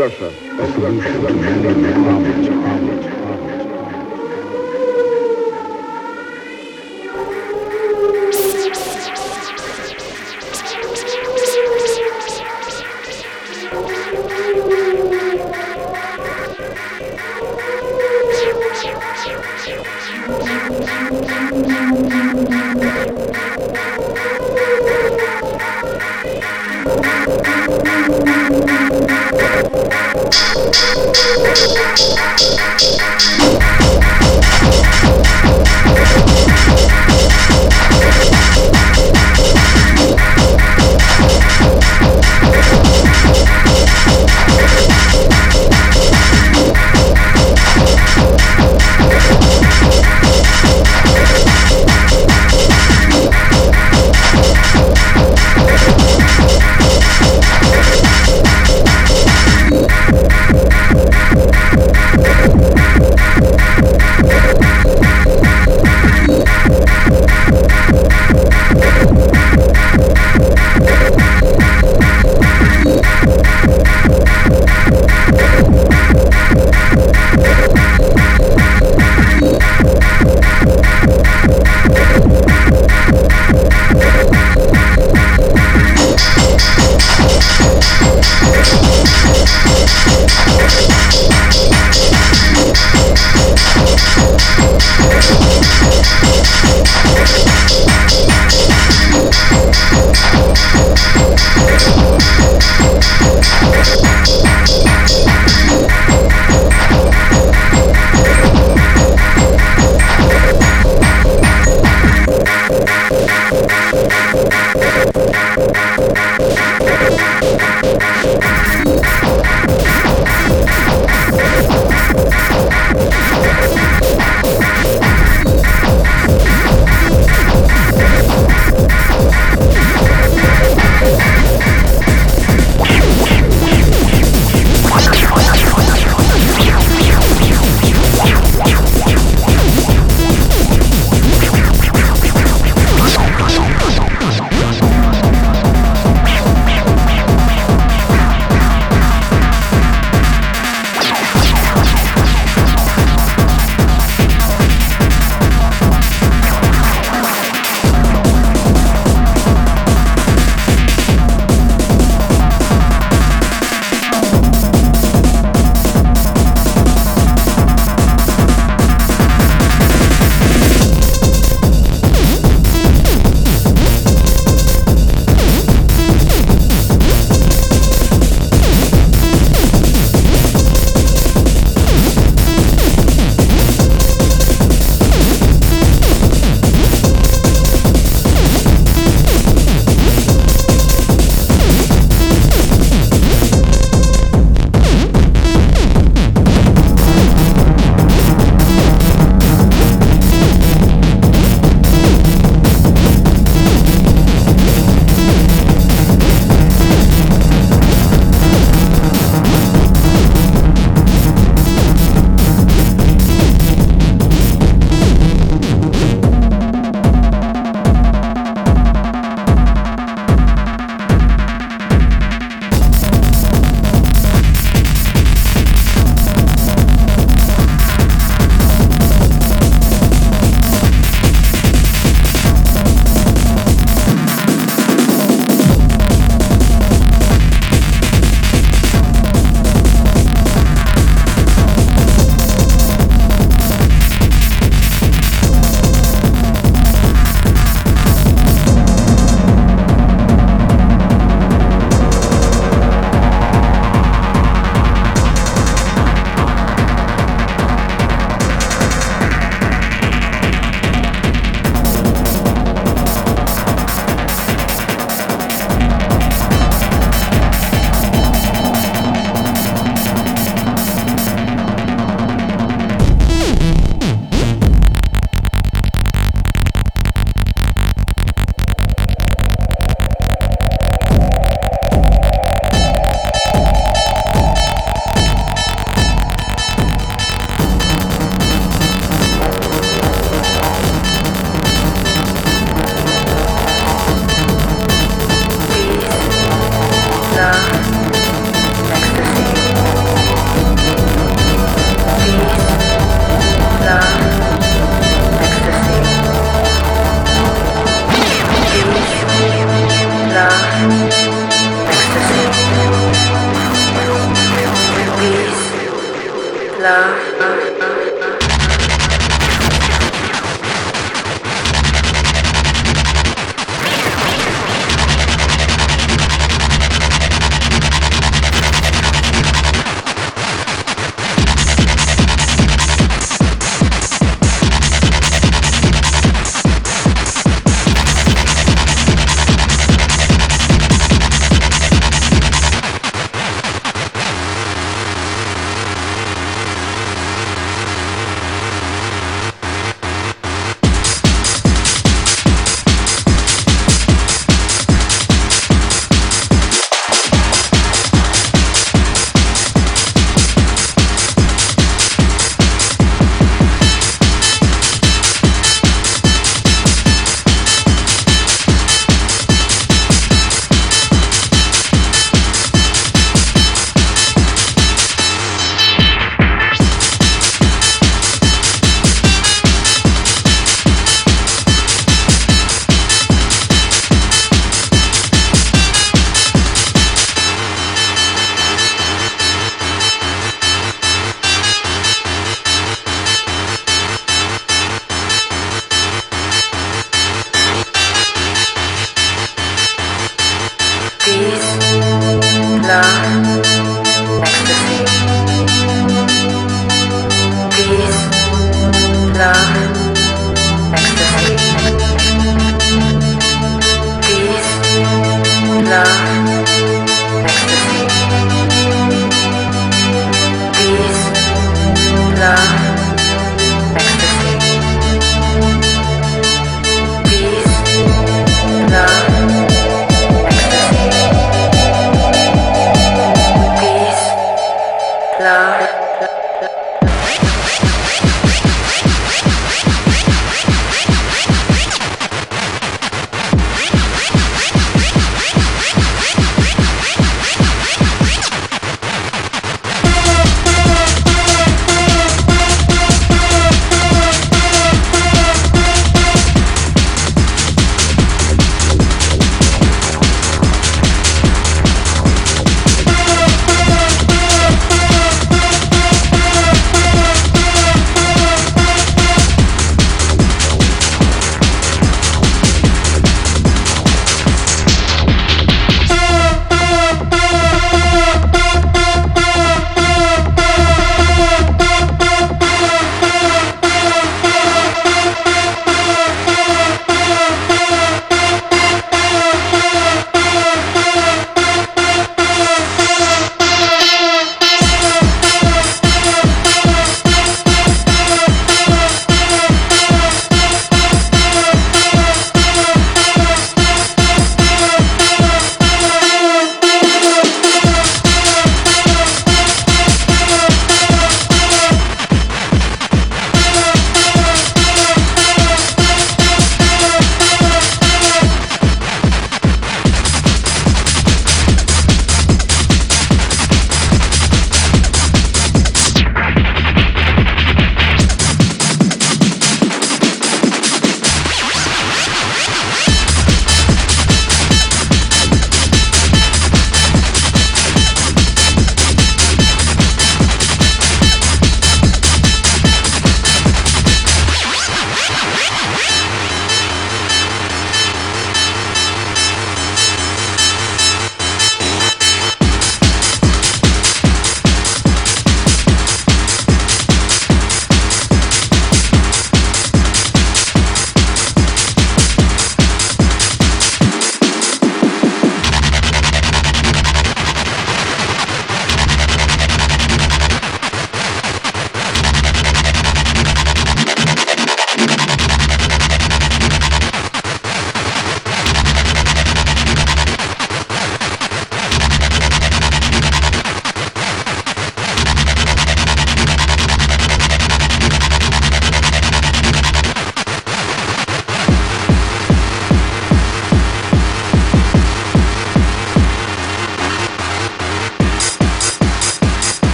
Russia